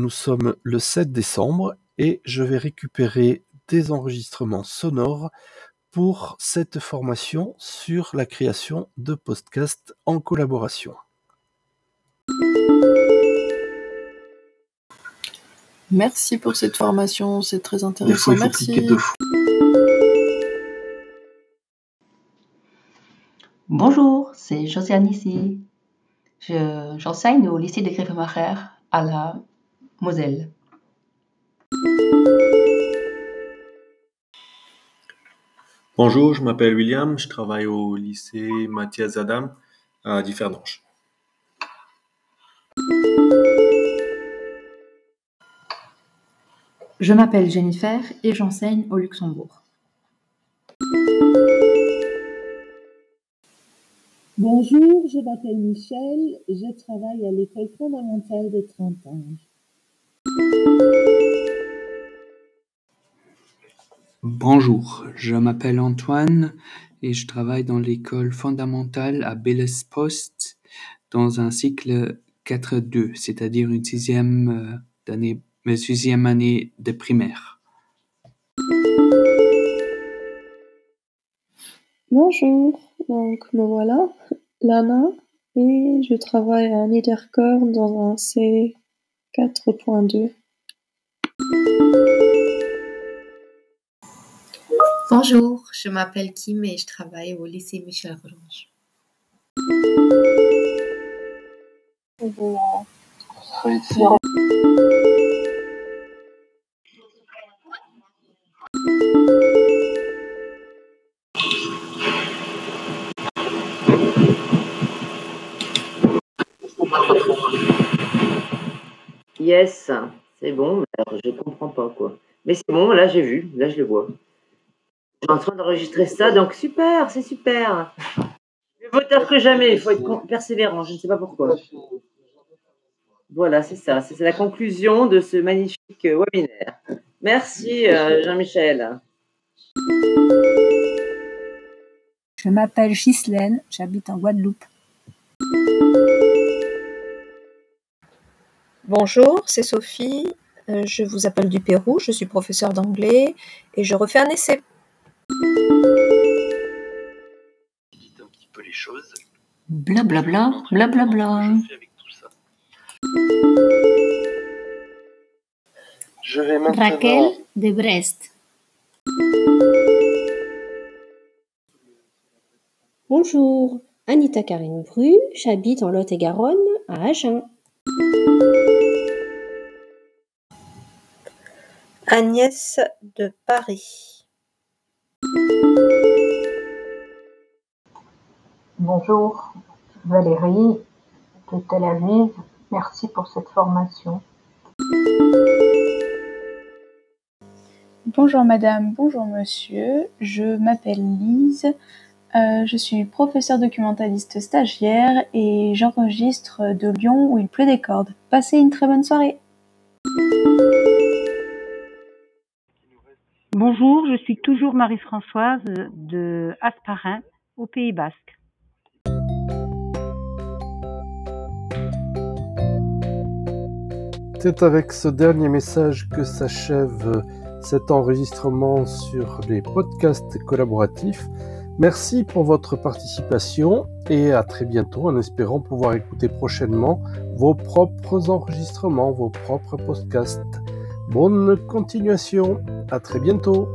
nous sommes le 7 décembre et je vais récupérer des enregistrements sonores pour cette formation sur la création de podcasts en collaboration. Merci pour cette formation, c'est très intéressant. Merci. Bonjour, c'est Josiane ici. J'enseigne au lycée de Griffemacher à la Moselle. Bonjour, je m'appelle William, je travaille au lycée Mathias Adam à Differdange. Je m'appelle Jennifer et j'enseigne au Luxembourg. Bonjour, je m'appelle Michel, je travaille à l'école fondamentale de Trentange. Bonjour, je m'appelle Antoine et je travaille dans l'école fondamentale à Belles Post dans un cycle 4-2, c'est-à-dire une sixième, euh, année, sixième année de primaire. Bonjour, donc me voilà, Lana, et je travaille à Niederkorn dans un C4.2. Bonjour, je m'appelle Kim et je travaille au lycée Michel Orange. Yes, c'est bon, alors je comprends pas quoi. Mais c'est bon, là j'ai vu, là je le vois. Je suis en train d'enregistrer ça, donc super, c'est super. Vaut tard que jamais, il faut être persévérant, je ne sais pas pourquoi. Voilà, c'est ça, c'est la conclusion de ce magnifique webinaire. Merci euh, Jean-Michel. Je m'appelle Ghislaine, j'habite en Guadeloupe. Bonjour, c'est Sophie. Euh, je vous appelle du Pérou, je suis professeure d'anglais et je refais un essai. un petit peu les choses. Blablabla, blablabla. Je vais maintenant... Raquel de Brest. Bonjour, Anita Karine Bru, j'habite en Lot-et-Garonne, à Agen. Agnès de Paris. Bonjour, Valérie de Tel Aviv. Merci pour cette formation. Bonjour madame, bonjour monsieur, je m'appelle Lise, euh, je suis professeure documentaliste stagiaire et j'enregistre de Lyon où il pleut des cordes. Passez une très bonne soirée. Bonjour, je suis toujours Marie-Françoise de Asparin, au Pays Basque. C'est avec ce dernier message que s'achève cet enregistrement sur les podcasts collaboratifs. Merci pour votre participation et à très bientôt en espérant pouvoir écouter prochainement vos propres enregistrements, vos propres podcasts. Bonne continuation, à très bientôt.